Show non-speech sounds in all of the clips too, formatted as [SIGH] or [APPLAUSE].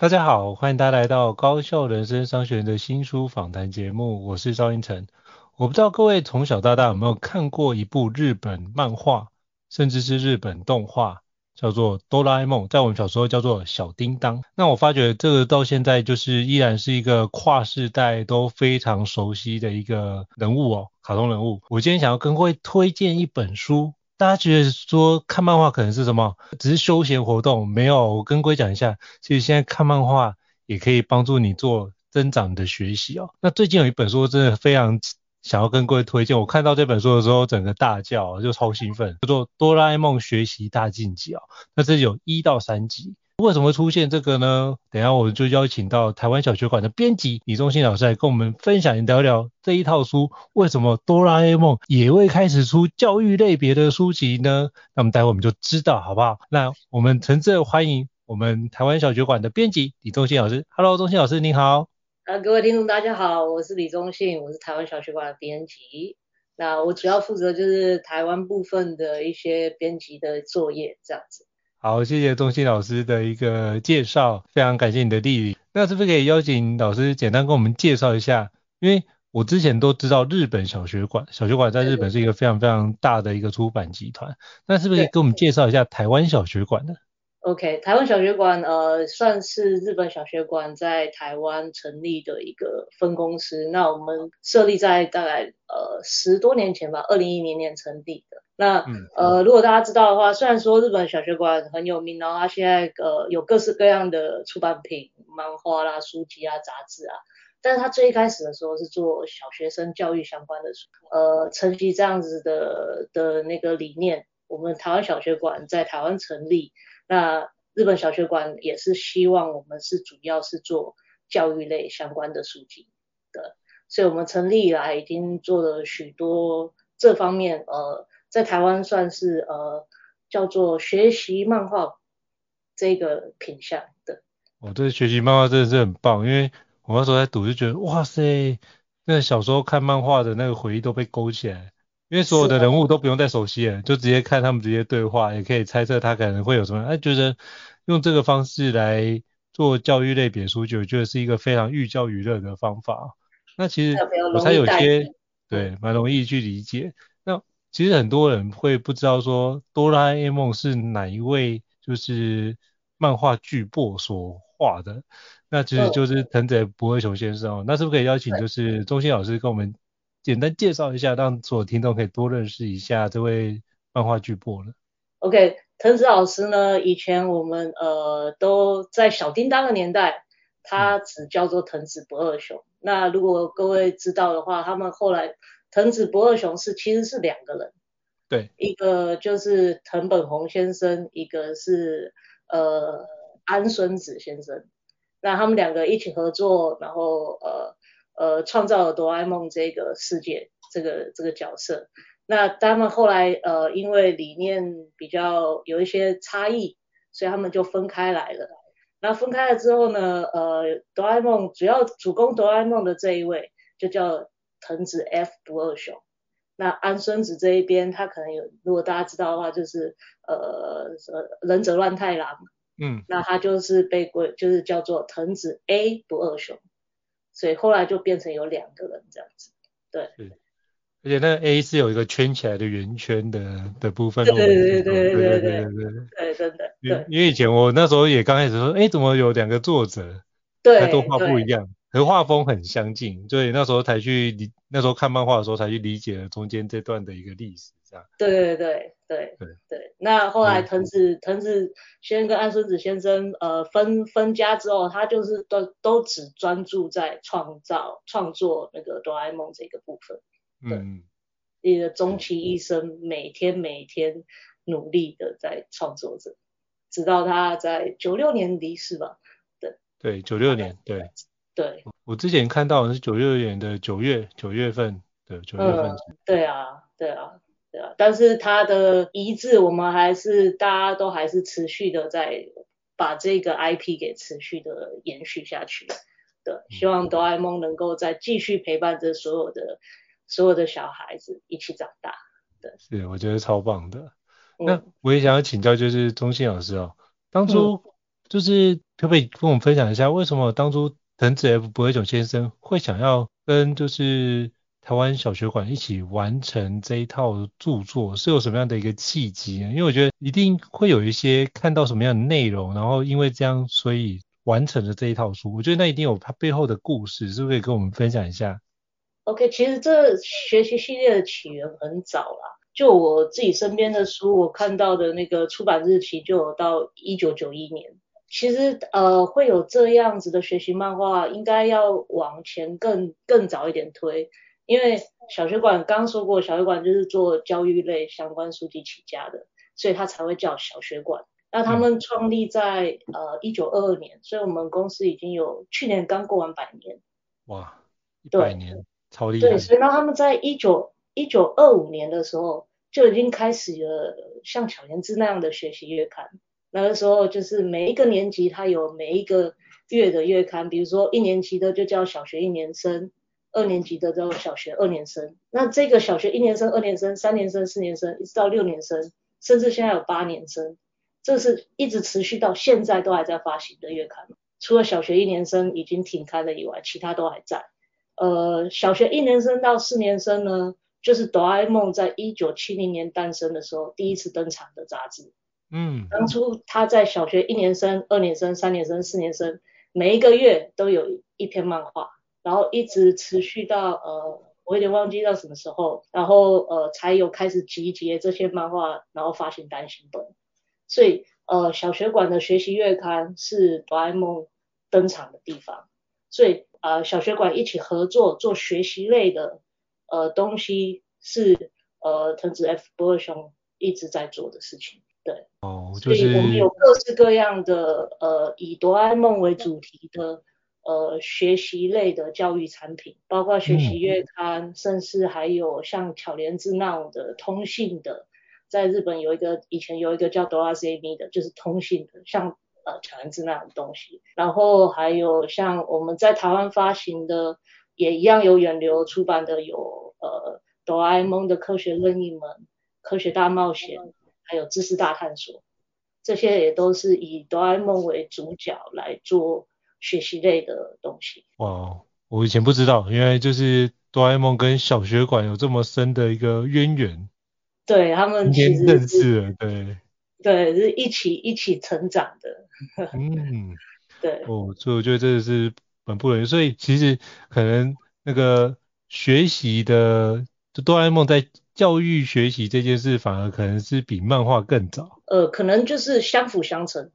大家好，欢迎大家来到高效人生商学院的新书访谈节目，我是赵英成。我不知道各位从小到大有没有看过一部日本漫画，甚至是日本动画，叫做《哆啦 A 梦》，在我们小时候叫做小叮当。那我发觉这个到现在就是依然是一个跨世代都非常熟悉的一个人物哦，卡通人物。我今天想要跟各位推荐一本书。大家觉得说看漫画可能是什么？只是休闲活动？没有，我跟各位讲一下，其实现在看漫画也可以帮助你做增长的学习哦。那最近有一本书真的非常想要跟各位推荐，我看到这本书的时候整个大叫，就超兴奋，叫做《哆啦 A 梦学习大进击》哦。那这有一到三集。为什么会出现这个呢？等下我们就邀请到台湾小学馆的编辑李宗信老师来跟我们分享聊聊这一套书，为什么哆啦 A 梦也会开始出教育类别的书籍呢？那么待会我们就知道好不好？那我们诚挚欢迎我们台湾小学馆的编辑李宗信老师。Hello，宗信老师你好。啊，各位听众大家好，我是李宗信，我是台湾小学馆的编辑。那我主要负责就是台湾部分的一些编辑的作业这样子。好，谢谢宗信老师的一个介绍，非常感谢你的莅临。那是不是可以邀请老师简单跟我们介绍一下？因为我之前都知道日本小学馆，小学馆在日本是一个非常非常大的一个出版集团。那是不是可以给我们介绍一下台湾小学馆呢？OK，台湾小学馆呃算是日本小学馆在台湾成立的一个分公司。那我们设立在大概呃十多年前吧，二零一零年成立的。那、嗯、呃如果大家知道的话，虽然说日本小学馆很有名，然后它现在呃有各式各样的出版品、漫画啦、书籍啊、杂志啊，但是它最一开始的时候是做小学生教育相关的书，呃承袭这样子的的那个理念，我们台湾小学馆在台湾成立。那日本小学馆也是希望我们是主要是做教育类相关的书籍的，所以我们成立以来已经做了许多这方面，呃，在台湾算是呃叫做学习漫画这个品相的。哦，这学习漫画真的是很棒，因为我那时候在读就觉得，哇塞，那小时候看漫画的那个回忆都被勾起来。因为所有的人物都不用再熟悉了，就直接看他们直接对话，也可以猜测他可能会有什么。哎，觉得用这个方式来做教育类别书籍，我觉得是一个非常寓教于乐的方法。那其实我才有些对，蛮容易去理解。那其实很多人会不知道说哆啦 A 梦是哪一位就是漫画巨擘所画的，那其实就是藤泽不二雄先生哦。那是不是可以邀请就是中心老师跟我们？简单介绍一下，让所有听众可以多认识一下这位漫画巨擘呢。OK，藤子老师呢，以前我们呃都在小叮当的年代，他只叫做藤子不二雄。嗯、那如果各位知道的话，他们后来藤子不二雄是其实是两个人，对，一个就是藤本弘先生，一个是呃安孙子先生。那他们两个一起合作，然后呃。呃，创造了哆啦 A 梦这个世界，这个这个角色。那他们后来呃，因为理念比较有一些差异，所以他们就分开来了。那分开了之后呢，呃，哆啦 A 梦主要主攻哆啦 A 梦的这一位就叫藤子 F 不二雄。那安孙子这一边，他可能有，如果大家知道的话，就是呃呃忍者乱太郎。嗯。那他就是被归，就是叫做藤子 A 不二雄。所以后来就变成有两个人这样子，对。而且那个 A 是有一个圈起来的圆圈的的部分。对对对对对对对对对对对，真的。对，因为以前我那时候也刚开始说，哎，怎么有两个作者？对，都画不一样，和画风很相近，所以那时候才去理，那时候看漫画的时候才去理解了中间这段的一个历史，这样。对对对对对对。那后来藤子藤子先生跟安孙子先生呃分分家之后，他就是都都只专注在创造创作那个哆啦 A 梦这个部分。嗯。你的终其一生，每天每天努力的在创作着，直到他在九六年离世吧。对，九六年，对，对，我之前看到的是九六年的九月九月份的九月份，嗯，对啊，对啊，对啊，但是它的遗志，我们还是大家都还是持续的在把这个 IP 给持续的延续下去，对，希望哆啦 A 梦能够再继续陪伴着所有的所有的小孩子一起长大，对，是，我觉得超棒的。那我也想要请教，就是钟信老师哦，当初，嗯。就是可不可以跟我们分享一下，为什么当初藤子 F 不二雄先生会想要跟就是台湾小学馆一起完成这一套著作，是有什么样的一个契机呢？因为我觉得一定会有一些看到什么样的内容，然后因为这样所以完成了这一套书。我觉得那一定有它背后的故事，是不是可以跟我们分享一下？OK，其实这学习系列的起源很早啦，就我自己身边的书，我看到的那个出版日期就有到一九九一年。其实呃会有这样子的学习漫画，应该要往前更更早一点推，因为小学馆刚刚说过，小学馆就是做教育类相关书籍起家的，所以它才会叫小学馆。那他们创立在呃一九二二年，所以我们公司已经有去年刚过完百年。哇，一百年，超厉害。对，所以那，他们在一九一九二五年的时候就已经开始了像巧言志那样的学习月刊。那个时候就是每一个年级，它有每一个月的月刊，比如说一年级的就叫小学一年生，二年级的叫小学二年生。那这个小学一年生、二年生、三年生、四年生，一直到六年生，甚至现在有八年生，这是一直持续到现在都还在发行的月刊。除了小学一年生已经停刊了以外，其他都还在。呃，小学一年生到四年生呢，就是哆啦 A 梦在一九七零年诞生的时候第一次登场的杂志。嗯，当初他在小学一年生、二年生、三年生、四年生，每一个月都有一篇漫画，然后一直持续到呃，我有点忘记到什么时候，然后呃才有开始集结这些漫画，然后发行单行本。所以呃，小学馆的学习月刊是哆啦 A 梦登场的地方，所以呃，小学馆一起合作做学习类的呃东西是呃藤子 F 不二雄一直在做的事情。对，哦，就是，所以我们有各式各样的呃以哆啦 A 梦为主题的呃学习类的教育产品，包括学习月刊，嗯、甚至还有像巧莲智那种的通信的，在日本有一个以前有一个叫哆啦 A 梦的，就是通信的，像呃巧莲智那种东西，然后还有像我们在台湾发行的，也一样有远流出版的有呃哆啦 A 梦的科学任意门、科学大冒险。还有知识大探索，这些也都是以哆啦 A 梦为主角来做学习类的东西。哇，我以前不知道，原来就是哆啦 A 梦跟小学馆有这么深的一个渊源。对，他们其实认识了，对，[LAUGHS] 对，是一起一起成长的。嗯，对。哦，所以我觉得这是很不容易。所以其实可能那个学习的，就哆啦 A 梦在。教育学习这件事反而可能是比漫画更早，呃，可能就是相辅相成。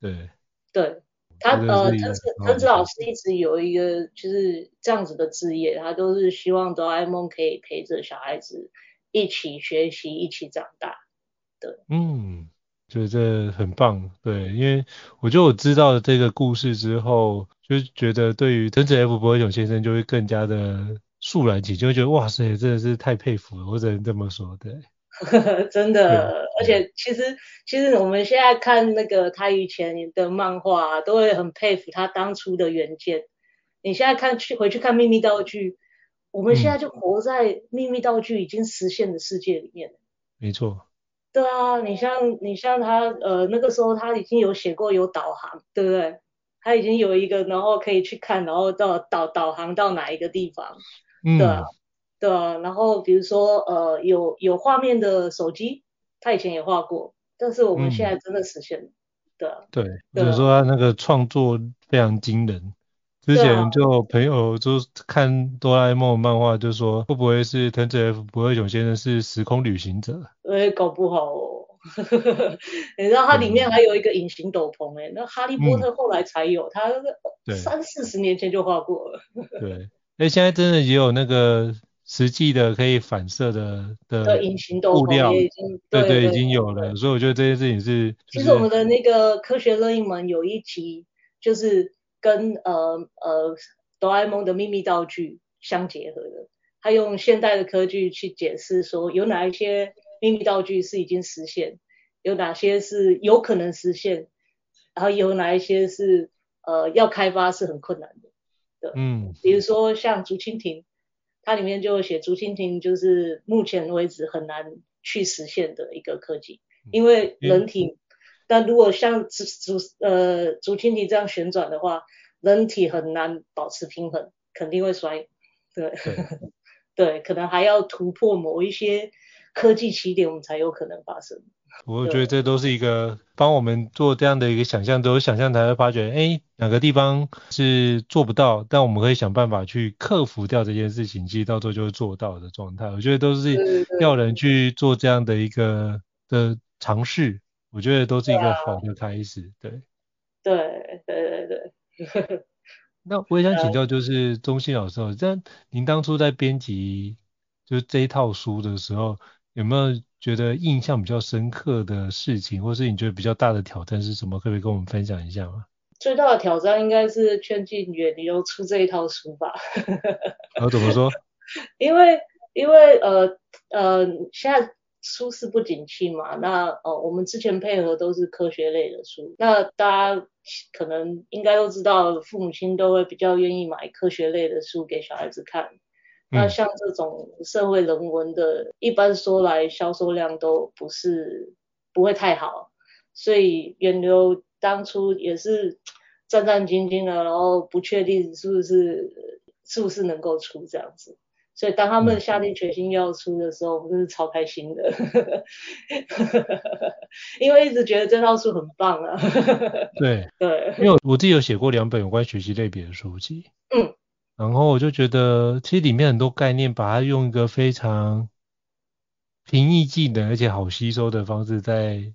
对，对，他呃，藤子藤子老师一直有一个就是这样子的职业，他都是希望哆啦 A 梦可以陪着小孩子一起学习，一起长大。对，嗯，觉得这很棒。对，因为我觉得我知道了这个故事之后，就觉得对于藤子 F 不二雄先生就会更加的。肃然起敬，就会觉得哇塞，真的是太佩服了，我只能这么说，对。[LAUGHS] 真的，而且其实其实我们现在看那个他以前的漫画啊，都会很佩服他当初的原件。你现在看去回去看秘密道具，我们现在就活在秘密道具已经实现的世界里面。没错。对啊，你像你像他呃那个时候他已经有写过有导航，对不对？他已经有一个然后可以去看，然后到导导航到哪一个地方。嗯，对啊，对啊，然后比如说呃有有画面的手机，他以前也画过，但是我们现在真的实现了，嗯、对啊。对，比如说他那个创作非常惊人。之前就朋友就看哆啦 A 梦漫画，就说会不会是藤子 F 不二雄先生是时空旅行者？哎，搞不好哦。[LAUGHS] 你知道它里面还有一个隐形斗篷哎，那哈利波特后来才有，他三四十年前就画过了。[LAUGHS] 对，哎，现在真的也有那个实际的可以反射的的隐形斗篷也已经对对已经有了，所以我觉得这件事情是。其实我们的那个科学任意门有一集就是。跟呃呃哆啦 A 梦的秘密道具相结合的，他用现代的科技去解释说有哪一些秘密道具是已经实现，有哪些是有可能实现，然后有哪一些是呃要开发是很困难的。对，嗯，比如说像竹蜻蜓，它里面就写竹蜻蜓就是目前为止很难去实现的一个科技，因为人体。嗯但如果像竹竹呃竹蜻蜓这样旋转的话，人体很难保持平衡，肯定会摔。对对，[LAUGHS] 对，可能还要突破某一些科技起点，我们才有可能发生。我觉得这都是一个帮我们做这样的一个想象，都有想象才会发觉，哎，哪个地方是做不到，但我们可以想办法去克服掉这件事情，其实到最后就会做到的状态。我觉得都是要人去做这样的一个的尝试。我觉得都是一个好的开始，对。对对对对。[LAUGHS] 那我也想请教，就是中信老师，这样您当初在编辑就是这一套书的时候，有没有觉得印象比较深刻的事情，或是你觉得比较大的挑战是什么？可不可以跟我们分享一下吗？最大的挑战应该是劝进远流出这一套书吧。呃，怎么说？[LAUGHS] 因为因为呃呃现在。书市不景气嘛，那呃，我们之前配合都是科学类的书，那大家可能应该都知道，父母亲都会比较愿意买科学类的书给小孩子看。嗯、那像这种社会人文的，一般说来销售量都不是不会太好，所以源流当初也是战战兢兢的，然后不确定是不是是不是能够出这样子。所以当他们下定决心要出的时候，我们是超开心的，[LAUGHS] 因为一直觉得这套书很棒啊。对。[LAUGHS] 对，因为我自己有写过两本有关学习类别的书籍，嗯，然后我就觉得其实里面很多概念，把它用一个非常平易近人而且好吸收的方式在，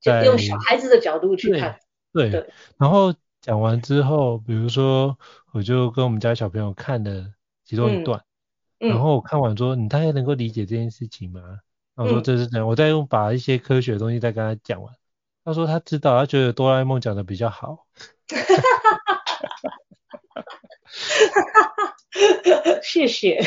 在用小孩子的角度去看，对，对，然后讲完之后，比如说我就跟我们家小朋友看了其中一段。嗯然后我看完说，你大概能够理解这件事情吗？然后说这是这样，我再用把一些科学的东西再跟他讲完。他说他知道，他觉得哆啦 A 梦讲的比较好。[LAUGHS] [LAUGHS] 谢谢。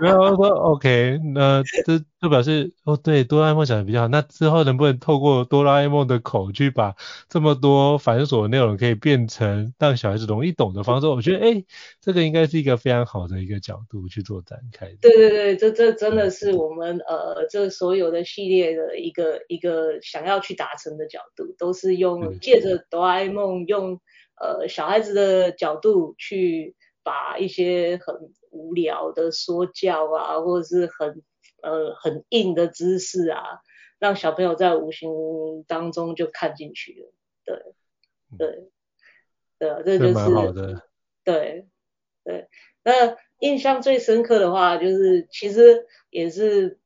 然后说 OK，那这就表示哦，对，哆啦 A 梦讲的比较好。那之后能不能透过哆啦 A 梦的口去把这么多繁琐的内容可以变成让小孩子容易懂的方式？我觉得哎，这个应该是一个非常好的一个角度去做展开。对对对，这这真的是我们呃这所有的系列的一个一个想要去达成的角度，都是用借着哆啦 A 梦用呃小孩子的角度去。把一些很无聊的说教啊，或者是很呃很硬的知识啊，让小朋友在无形当中就看进去了。对对对，这就是蛮好的。对对，那印象最深刻的话，就是其实也是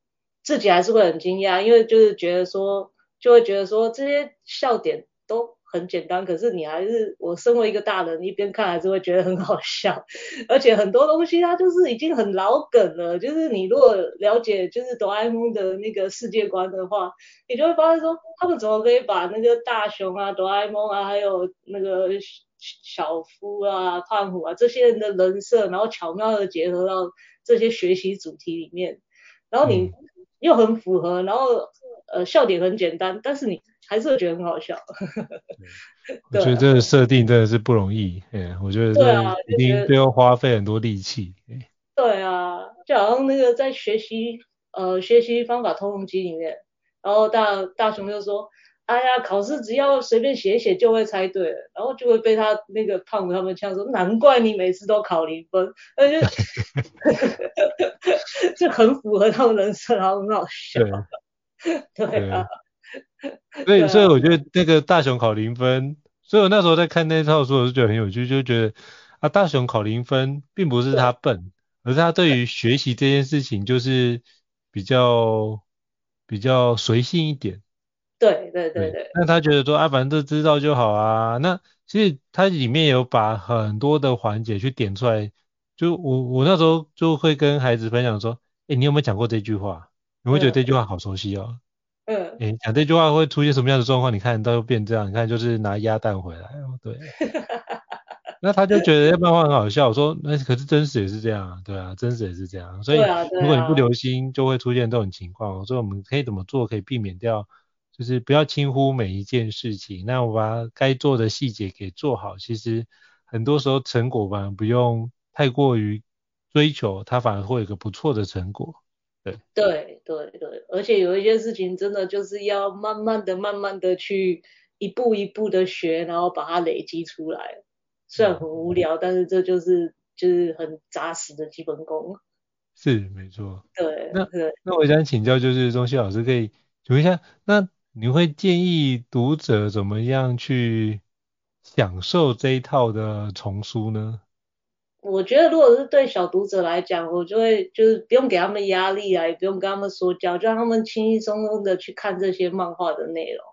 自己还是会很惊讶，因为就是觉得说，就会觉得说这些笑点都。很简单，可是你还是我身为一个大人，一边看还是会觉得很好笑，[LAUGHS] 而且很多东西它就是已经很老梗了。就是你如果了解就是哆啦 A 梦的那个世界观的话，你就会发现说他们怎么可以把那个大雄啊、哆啦 A 梦啊，还有那个小夫啊、胖虎啊这些人的人设，然后巧妙的结合到这些学习主题里面，然后你又很符合，然后呃笑点很简单，但是你。还是会觉得很好笑。[LAUGHS] 我觉得这个设定真的是不容易，哎、啊，我觉得这一定都要花费很多力气。对啊，就好像那个在学习呃学习方法通用机里面，然后大大雄就说，哎呀，考试只要随便写一写就会猜对了，然后就会被他那个胖子他们呛说，难怪你每次都考零分，而且 [LAUGHS] [LAUGHS] 就很符合他们人设，然后很好笑。对，对啊。[LAUGHS] 所以，所以我觉得那个大雄考零分，所以我那时候在看那套书，我就觉得很有趣，就觉得啊，大雄考零分，并不是他笨，而是他对于学习这件事情就是比较比较随性一点。对对对对。那他觉得说啊，反正都知道就好啊。那其实他里面有把很多的环节去点出来，就我我那时候就会跟孩子分享说，哎，你有没有讲过这句话？你会觉得这句话好熟悉哦。嗯，你，讲这句话会出现什么样的状况？你看到又变这样，你看就是拿鸭蛋回来哦，对。[LAUGHS] 那他就觉得这漫画很好笑，我说那可是真实也是这样啊，对啊，真实也是这样。所以如果你不留心，就会出现这种情况。所以我们可以怎么做可以避免掉？就是不要轻忽每一件事情，那我把该做的细节给做好。其实很多时候成果反而不用太过于追求，它反而会有个不错的成果。对对对对，而且有一些事情真的就是要慢慢的、慢慢的去一步一步的学，然后把它累积出来。虽然很无聊，嗯、但是这就是就是很扎实的基本功。是，没错。对，那对那我想请教，就是中西老师可以请问一下，那你会建议读者怎么样去享受这一套的丛书呢？我觉得，如果是对小读者来讲，我就会就是不用给他们压力啊，也不用跟他们说教，就让他们轻轻松松的去看这些漫画的内容。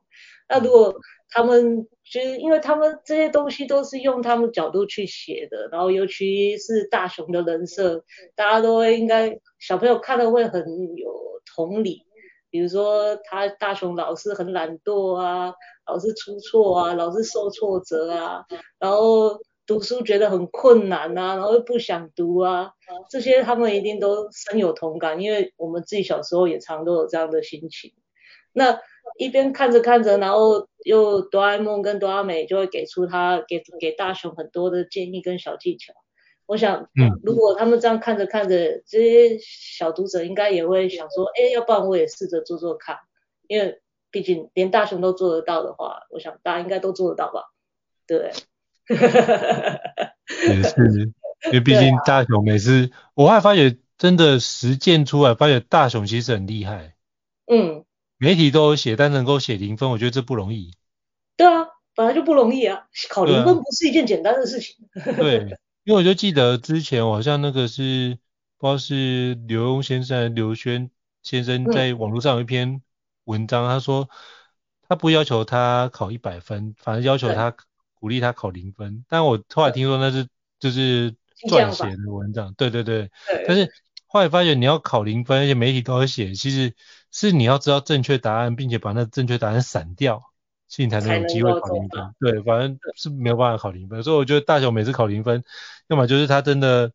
那如果他们就是因为他们这些东西都是用他们角度去写的，然后尤其是大雄的人设，大家都会应该小朋友看了会很有同理。比如说他大雄老是很懒惰啊，老是出错啊，老是受挫折啊，然后。读书觉得很困难啊，然后又不想读啊，这些他们一定都深有同感，因为我们自己小时候也常都有这样的心情。那一边看着看着，然后又哆啦 A 梦跟哆啦美就会给出他给给大雄很多的建议跟小技巧。我想，如果他们这样看着看着，这些小读者应该也会想说，哎，要不然我也试着做做看，因为毕竟连大雄都做得到的话，我想大家应该都做得到吧，对。[LAUGHS] 也是，因为毕竟大雄每次，啊、我还发觉真的实践出来，发觉大雄其实很厉害。嗯，媒体都有写，但能够写零分，我觉得这不容易。对啊，本来就不容易啊，考零分不是一件简单的事情。对，因为我就记得之前我好像那个是不知道是刘墉先生、刘轩先生在网络上有一篇文章，嗯、他说他不要求他考一百分，反而要求他。鼓励他考零分，但我后来听说那是就是撰写的文章，对对对。对但是后来发现你要考零分，而且媒体都要写，其实是你要知道正确答案，并且把那正确答案闪掉，所以你才能有机会考零分。对，反正是没有办法考零分，所以我觉得大雄每次考零分，要么就是他真的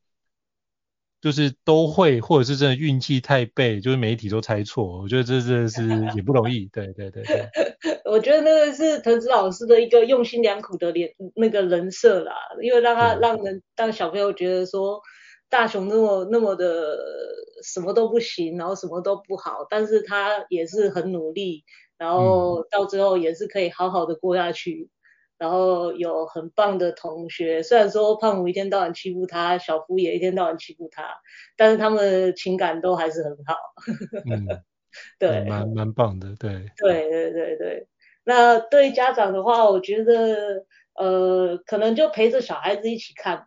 就是都会，或者是真的运气太背，就是媒体都猜错。我觉得这真的是也不容易。对对对对。我觉得那个是藤子老师的一个用心良苦的脸，那个人设啦，因为让他让人让小朋友觉得说大雄那么那么的什么都不行，然后什么都不好，但是他也是很努力，然后到最后也是可以好好的过下去，然后有很棒的同学，虽然说胖虎一天到晚欺负他，小夫也一天到晚欺负他，但是他们的情感都还是很好。嗯，[LAUGHS] 对，蛮蛮棒的，对。对对对对。那对家长的话，我觉得呃，可能就陪着小孩子一起看吧。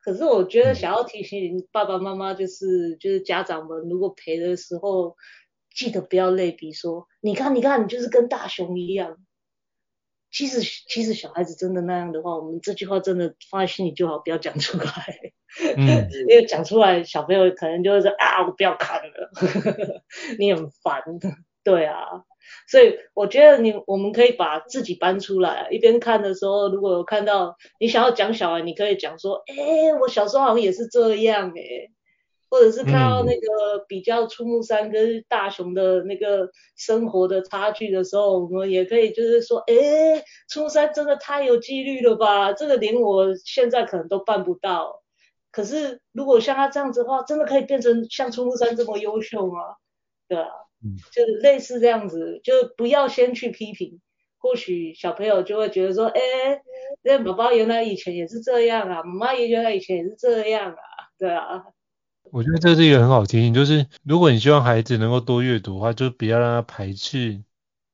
可是我觉得想要提醒爸爸妈妈，就是就是家长们，如果陪的时候，记得不要类比说，你看你看，你就是跟大熊一样。其实其实小孩子真的那样的话，我们这句话真的放在心里就好，不要讲出来。嗯。[LAUGHS] 因为讲出来，小朋友可能就会说啊，我不要看了，[LAUGHS] 你很烦。[LAUGHS] 对啊。所以我觉得你我们可以把自己搬出来，一边看的时候，如果有看到你想要讲小孩，你可以讲说，哎，我小时候好像也是这样哎，或者是看到那个比较出木杉跟大雄的那个生活的差距的时候，我们也可以就是说，哎，出木山真的太有纪律了吧，这个连我现在可能都办不到。可是如果像他这样子的话，真的可以变成像出木杉这么优秀吗？对啊。嗯，就是类似这样子，就不要先去批评，或许小朋友就会觉得说，哎，那宝宝原来以前也是这样啊，妈妈也原来以前也是这样啊，对啊。我觉得这是一个很好提醒，就是如果你希望孩子能够多阅读的话，就不要让他排斥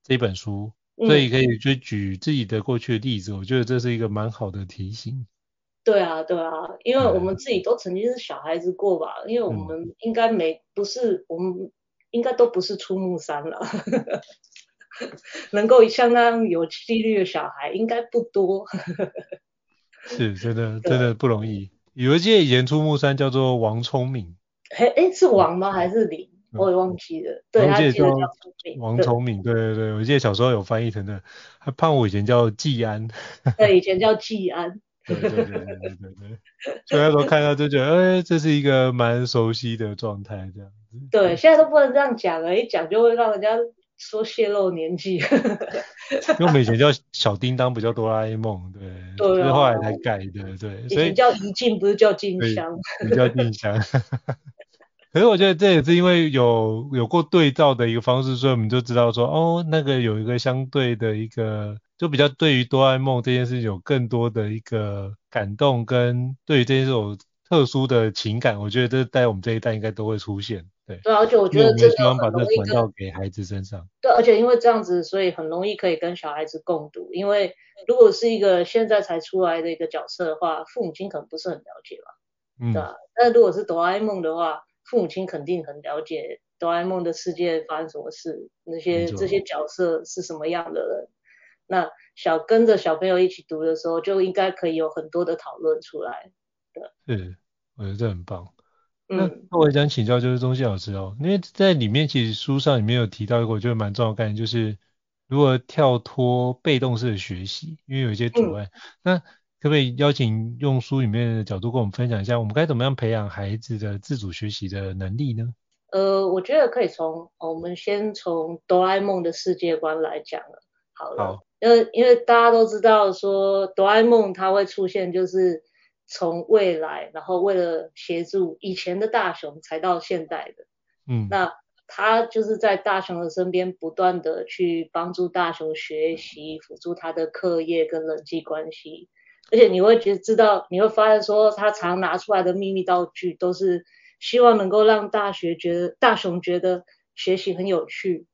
这本书，嗯、所以可以就举自己的过去的例子，我觉得这是一个蛮好的提醒。对啊，对啊，因为我们自己都曾经是小孩子过吧，嗯、因为我们应该没不是我们应该都不是出木山了，[LAUGHS] 能够像那样有纪律的小孩应该不多。是，真的 [LAUGHS] 真的不容易。有一届以前出木山叫做王聪明，哎哎是王吗还是林？嗯、我也忘记了。对，他记得叫王聪明，对对对，我记得小时候有翻译成的。他判我以前叫季安，[LAUGHS] 对，以前叫季安。对对对对对。所以那时候看到就觉得，哎，这是一个蛮熟悉的状态，这样子。对，现在都不能这样讲了，一讲就会让人家。说泄露年纪，[LAUGHS] 因为我们以前叫小叮当，不叫哆啦 A 梦，对，对、啊，是后来才改的，对，所以叫怡静，不是叫静香，不叫静香。[LAUGHS] 可是我觉得这也是因为有有过对照的一个方式，所以我们就知道说，哦，那个有一个相对的一个，就比较对于哆啦 A 梦这件事有更多的一个感动，跟对于这件事有特殊的情感，我觉得这在我们这一代应该都会出现。对，对，而且我觉得这个很容易把这传到给孩子身上。对，而且因为这样子，所以很容易可以跟小孩子共读。因为如果是一个现在才出来的一个角色的话，父母亲可能不是很了解吧。嗯。对啊。但如果是哆啦 A 梦的话，父母亲肯定很了解哆啦 A 梦的世界发生什么事，那些这些角色是什么样的人。那小跟着小朋友一起读的时候，就应该可以有很多的讨论出来。对。是，我觉得这很棒。那我也想请教，就是宗宪老师哦，因为在里面其实书上里面有提到一个我觉得蛮重要的概念，就是如何跳脱被动式的学习，因为有一些阻碍。嗯、那可不可以邀请用书里面的角度跟我们分享一下，我们该怎么样培养孩子的自主学习的能力呢？呃，我觉得可以从我们先从哆啦 A 梦的世界观来讲了。好了，好，因为因为大家都知道说哆啦 A 梦它会出现就是。从未来，然后为了协助以前的大雄才到现代的，嗯，那他就是在大雄的身边不断的去帮助大雄学习，辅助他的课业跟人际关系，而且你会觉知道，你会发现说他常拿出来的秘密道具都是希望能够让大学觉得大雄觉得学习很有趣，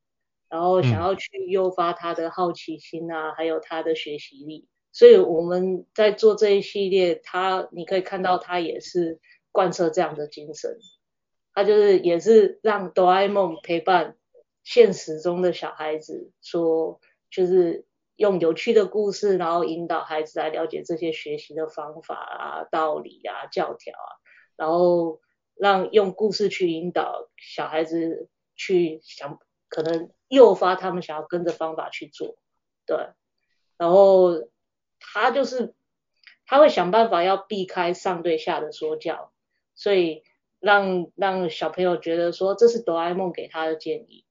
然后想要去诱发他的好奇心啊，还有他的学习力。所以我们在做这一系列，他你可以看到他也是贯彻这样的精神，他就是也是让哆啦 A 梦陪伴现实中的小孩子，说就是用有趣的故事，然后引导孩子来了解这些学习的方法啊、道理啊、教条啊，然后让用故事去引导小孩子去想，可能诱发他们想要跟着方法去做，对，然后。他就是他会想办法要避开上对下的说教，所以让让小朋友觉得说这是哆啦 A 梦给他的建议，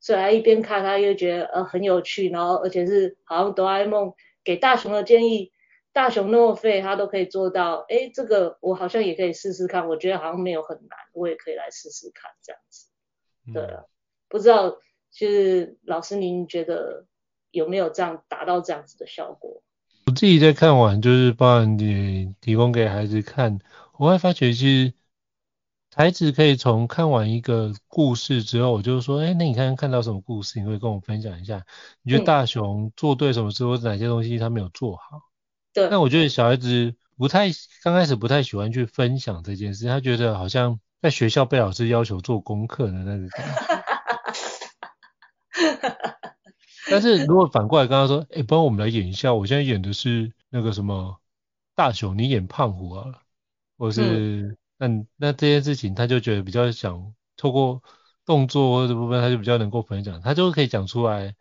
所以他一边看他又觉得呃很有趣，然后而且是好像哆啦 A 梦给大雄的建议，大雄那么废他都可以做到，哎，这个我好像也可以试试看，我觉得好像没有很难，我也可以来试试看这样子。对啊，嗯、不知道就是老师您觉得有没有这样达到这样子的效果？我自己在看完，就是帮你提供给孩子看，我会发觉其实孩子可以从看完一个故事之后，我就说，哎，那你看看到什么故事？你会跟我分享一下？你觉得大雄做对什么事，或者哪些东西他没有做好？对。那我觉得小孩子不太刚开始不太喜欢去分享这件事，他觉得好像在学校被老师要求做功课的那个感觉。但是如果反过来跟他说，哎、欸，帮我们来演一下，我现在演的是那个什么大雄，你演胖虎啊，或是那、嗯、那这件事情，他就觉得比较想透过动作或者部分，他就比较能够分享，他就可以讲出来，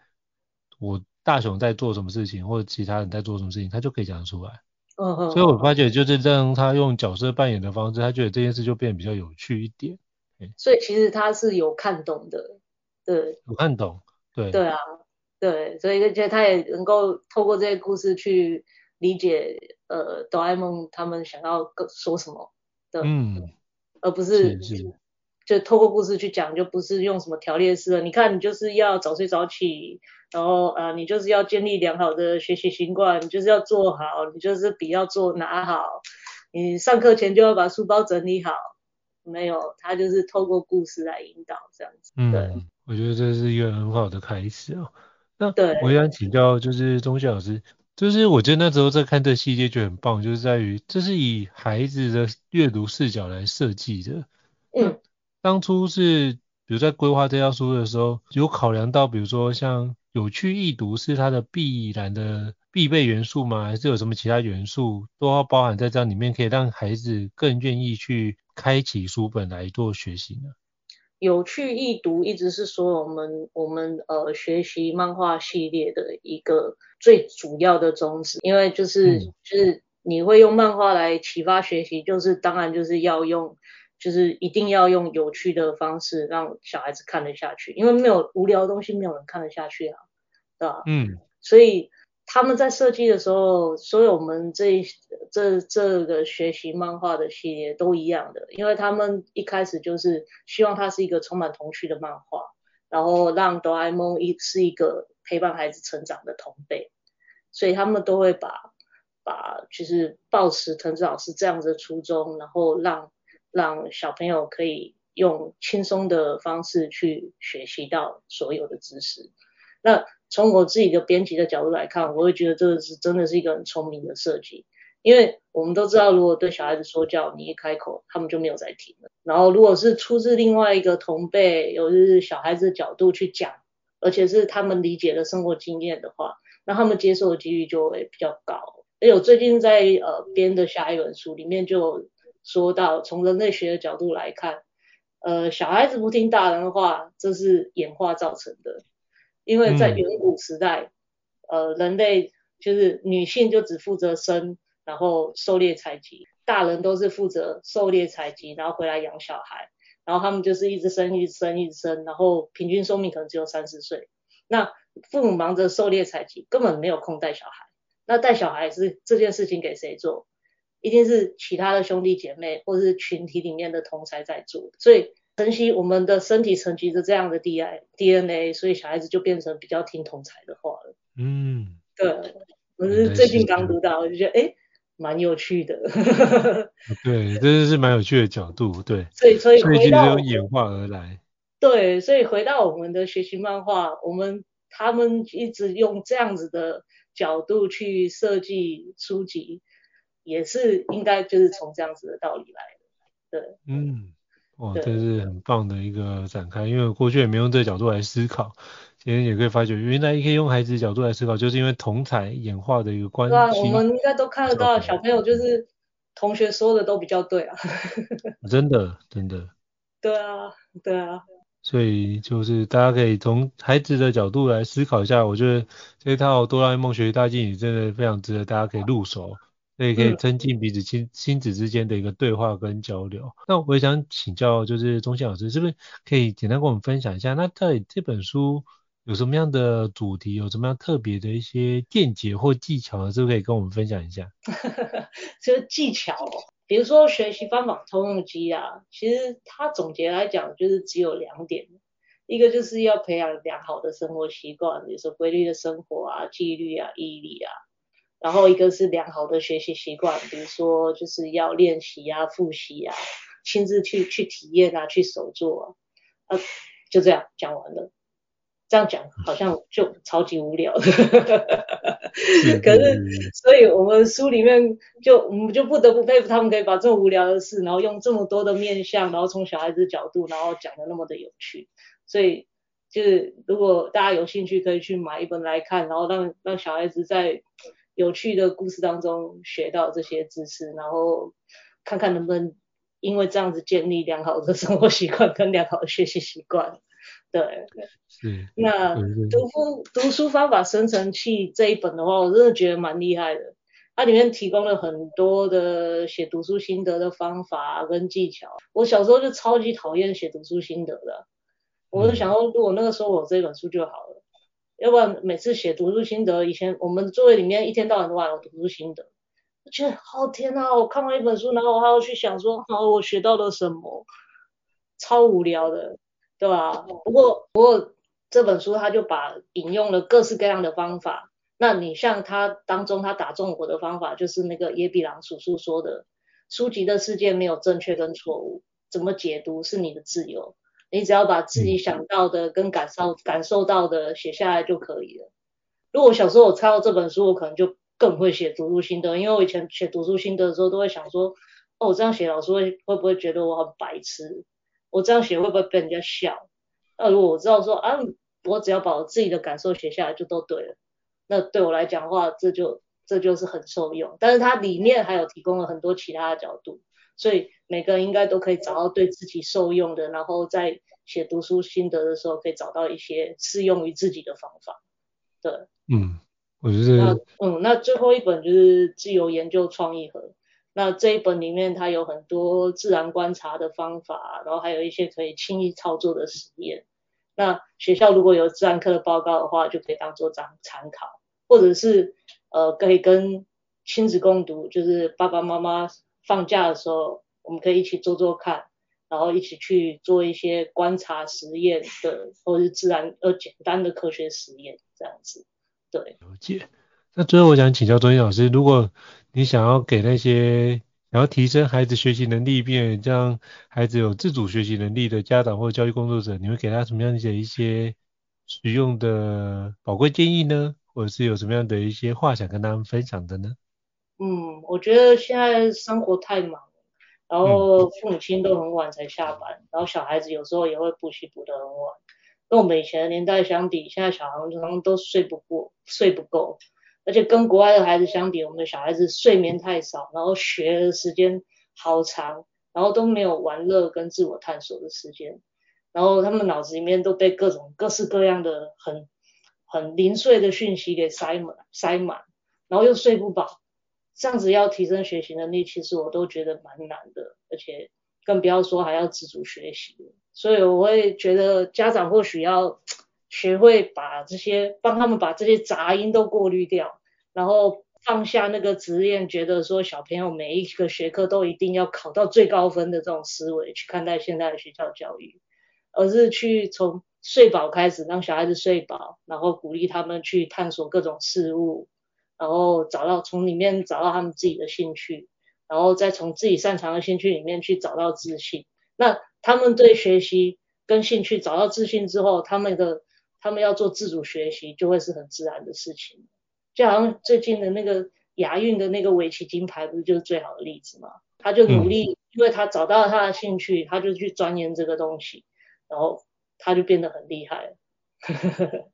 我大雄在做什么事情，或者其他人在做什么事情，他就可以讲出来。嗯嗯。所以我发觉就是让他用角色扮演的方式，他觉得这件事就变得比较有趣一点。所以其实他是有看懂的，对。有看懂，对。对啊。对，所以就觉得他也能够透过这些故事去理解，呃，哆啦 A 梦他们想要说什么的，嗯，而不是，就透过故事去讲，就不是用什么条列式的。你看，你就是要早睡早起，然后呃，你就是要建立良好的学习习惯，你就是要做好，你就是笔要做拿好，你上课前就要把书包整理好。没有，他就是透过故事来引导这样子。对，嗯，我觉得这是一个很好的开始哦。那对，我想请教就是宗宪老师，就是我觉得那时候在看这系列就很棒，就是在于这是以孩子的阅读视角来设计的。嗯，当初是比如在规划这套书的时候，有考量到比如说像有趣易读是它的必然的必备元素吗？还是有什么其他元素都要包含在这样里面，可以让孩子更愿意去开启书本来做学习呢？有趣易读一直是说我们我们呃学习漫画系列的一个最主要的宗旨，因为就是、嗯、就是你会用漫画来启发学习，就是当然就是要用就是一定要用有趣的方式让小孩子看得下去，因为没有无聊的东西没有人看得下去啊，对吧？嗯，所以。他们在设计的时候，所有我们这这这个学习漫画的系列都一样的，因为他们一开始就是希望它是一个充满童趣的漫画，然后让哆啦 A 梦一是一个陪伴孩子成长的同辈，所以他们都会把把就是抱持藤子老师这样子的初衷，然后让让小朋友可以用轻松的方式去学习到所有的知识，那。从我自己的编辑的角度来看，我会觉得这个是真的是一个很聪明的设计，因为我们都知道，如果对小孩子说教，你一开口，他们就没有再听了。然后，如果是出自另外一个同辈，有就是小孩子的角度去讲，而且是他们理解的生活经验的话，那他们接受的几率就会比较高。哎，我最近在呃编的下一本书里面就说到，从人类学的角度来看，呃，小孩子不听大人的话，这是演化造成的。因为在远古时代，嗯、呃，人类就是女性就只负责生，然后狩猎采集，大人都是负责狩猎采集，然后回来养小孩，然后他们就是一直生，一直生，一直生，然后平均寿命可能只有三十岁。那父母忙着狩猎采集，根本没有空带小孩。那带小孩是这件事情给谁做？一定是其他的兄弟姐妹或者是群体里面的同才在做。所以。晨曦，我们的身体沉积着这样的 D I D N A，所以小孩子就变成比较听同才的话了。嗯，对，我是最近刚读到，我就觉得哎，蛮有趣的。[LAUGHS] 对，这是蛮有趣的角度，对。所以，所以回到演化而来。对，所以回到我们的学习漫画，我们他们一直用这样子的角度去设计书籍，也是应该就是从这样子的道理来的。对，嗯。哇，这是很棒的一个展开，因为过去也没用这个角度来思考，今天也可以发觉，原来可以用孩子的角度来思考，就是因为同彩演化的一个关系。对啊，我们应该都看得到，小朋友就是同学说的都比较对啊。[LAUGHS] 真的，真的。[LAUGHS] 对啊，对啊。所以就是大家可以从孩子的角度来思考一下，我觉得这套《哆啦 A 梦学习大进》真的非常值得大家可以入手。所以可以增进彼此亲亲子之间的一个对话跟交流。嗯、那我也想请教，就是钟宪老师，是不是可以简单跟我们分享一下？那到底这本书有什么样的主题，有什么样特别的一些见解或技巧？是不是可以跟我们分享一下？[LAUGHS] 这个技巧，比如说学习方法通用机啊，其实它总结来讲就是只有两点，一个就是要培养良好的生活习惯，比如说规律的生活啊、纪律啊、毅力啊。然后一个是良好的学习习惯，比如说就是要练习啊、复习啊、亲自去去体验啊、去手做啊，啊，就这样讲完了。这样讲好像就超级无聊，[LAUGHS] 可是，所以我们书里面就我们就不得不佩服他们可以把这么无聊的事，然后用这么多的面向，然后从小孩子角度，然后讲的那么的有趣。所以就是如果大家有兴趣，可以去买一本来看，然后让让小孩子在。有趣的故事当中学到这些知识，然后看看能不能因为这样子建立良好的生活习惯跟良好的学习习惯。对，是。那读书读书方法生成器这一本的话，我真的觉得蛮厉害的。它里面提供了很多的写读书心得的方法跟技巧。我小时候就超级讨厌写读书心得的，我就想说，如果那个时候我有这本书就好了。要不然每次写读书心得，以前我们座位里面一天到晚都有读书心得，我觉得好天呐，我看完一本书，然后我还要去想说，好，我学到了什么？超无聊的，对吧？不过不过这本书他就把引用了各式各样的方法。那你像他当中他打中我的方法，就是那个野比朗叔叔说的，书籍的世界没有正确跟错误，怎么解读是你的自由，你只要把自己想到的跟感受感受到的写下来就可以了。如果小时候我抄到这本书，我可能就更会写读书心得，因为我以前写读书心得的时候都会想说，哦，我这样写老师会会不会觉得我很白痴？我这样写会不会被人家笑？那如果我知道说啊，我只要把我自己的感受写下来就都对了，那对我来讲的话，这就这就是很受用。但是它里面还有提供了很多其他的角度，所以每个人应该都可以找到对自己受用的，然后在写读书心得的时候可以找到一些适用于自己的方法。对，嗯，我觉得那嗯，那最后一本就是自由研究创意盒。那这一本里面，它有很多自然观察的方法，然后还有一些可以轻易操作的实验。那学校如果有自然课的报告的话，就可以当做参参考，或者是呃可以跟亲子共读，就是爸爸妈妈放假的时候，我们可以一起做做看，然后一起去做一些观察实验的，或者是自然呃简单的科学实验这样子。对。了解。那最后我想请教中英老师，如果你想要给那些想要提升孩子学习能力，并且让孩子有自主学习能力的家长或教育工作者，你会给他什么样的一些实用的宝贵建议呢？或者是有什么样的一些话想跟他们分享的呢？嗯，我觉得现在生活太忙，然后父母亲都很晚才下班，然后小孩子有时候也会补习补得很晚，跟我们以前的年代相比，现在小孩可能都睡不过，睡不够。而且跟国外的孩子相比，我们的小孩子睡眠太少，然后学的时间好长，然后都没有玩乐跟自我探索的时间，然后他们脑子里面都被各种各式各样的很很零碎的讯息给塞满塞满，然后又睡不饱，这样子要提升学习能力，其实我都觉得蛮难的，而且更不要说还要自主学习，所以我会觉得家长或许要学会把这些帮他们把这些杂音都过滤掉。然后放下那个执念，觉得说小朋友每一个学科都一定要考到最高分的这种思维去看待现在的学校教育，而是去从睡饱开始，让小孩子睡饱，然后鼓励他们去探索各种事物，然后找到从里面找到他们自己的兴趣，然后再从自己擅长的兴趣里面去找到自信。那他们对学习跟兴趣找到自信之后，他们的他们要做自主学习就会是很自然的事情。就好像最近的那个亚运的那个围棋金牌，不是就是最好的例子吗？他就努力，因为他找到了他的兴趣，他就去钻研这个东西，然后他就变得很厉害了。[LAUGHS]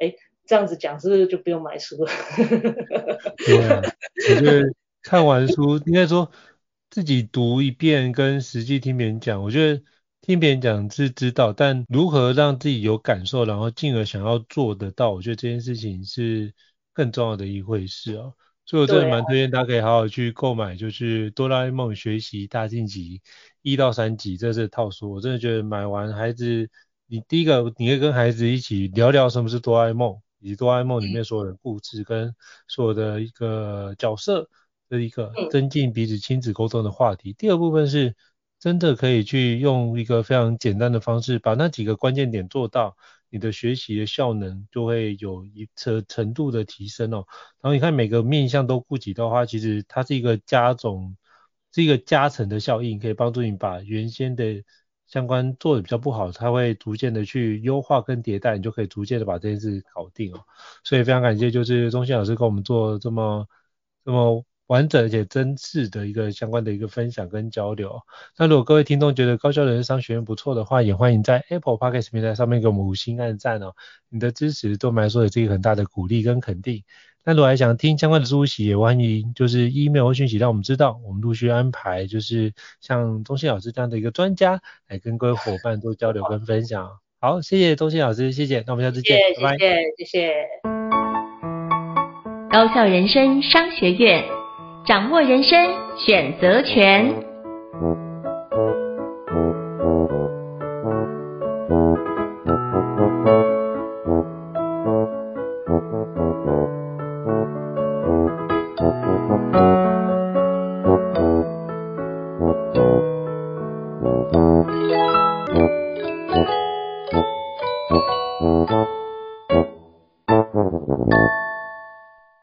哎，这样子讲是不是就不用买书了？[LAUGHS] 对啊，我觉得看完书，应该说自己读一遍跟实际听别人讲，我觉得听别人讲是知道，但如何让自己有感受，然后进而想要做得到，我觉得这件事情是。更重要的一回事哦，所以我真的蛮推荐大家可以好好去购买，就是《哆啦 A 梦学习大进级》一到三集，这是套书。我真的觉得买完孩子，你第一个你可以跟孩子一起聊聊什么是哆啦 A 梦，以及哆啦 A 梦里面所有的故事跟所有的一个角色的一个增进彼此亲子沟通的话题。第二部分是真的可以去用一个非常简单的方式，把那几个关键点做到。你的学习的效能就会有一程程度的提升哦。然后你看每个面向都顾及的话，其实它是一个加总，是一个加成的效应，可以帮助你把原先的相关做的比较不好，它会逐渐的去优化跟迭代，你就可以逐渐的把这件事搞定哦。所以非常感谢，就是中信老师跟我们做这么这么。完整且真挚的一个相关的一个分享跟交流。那如果各位听众觉得高效人生商学院不错的话，也欢迎在 Apple Podcast 平台上面给我们五星按赞哦。你的支持对我们来说也是一个很大的鼓励跟肯定。那如果还想听相关的书籍，也欢迎就是 email 或讯息让我们知道，我们陆续安排就是像中信老师这样的一个专家来跟各位伙伴做交流跟分享。好，谢谢中信老师，谢谢，那我们下次见，谢谢拜拜。谢谢，谢谢。高校人生商学院。掌握人生选择权。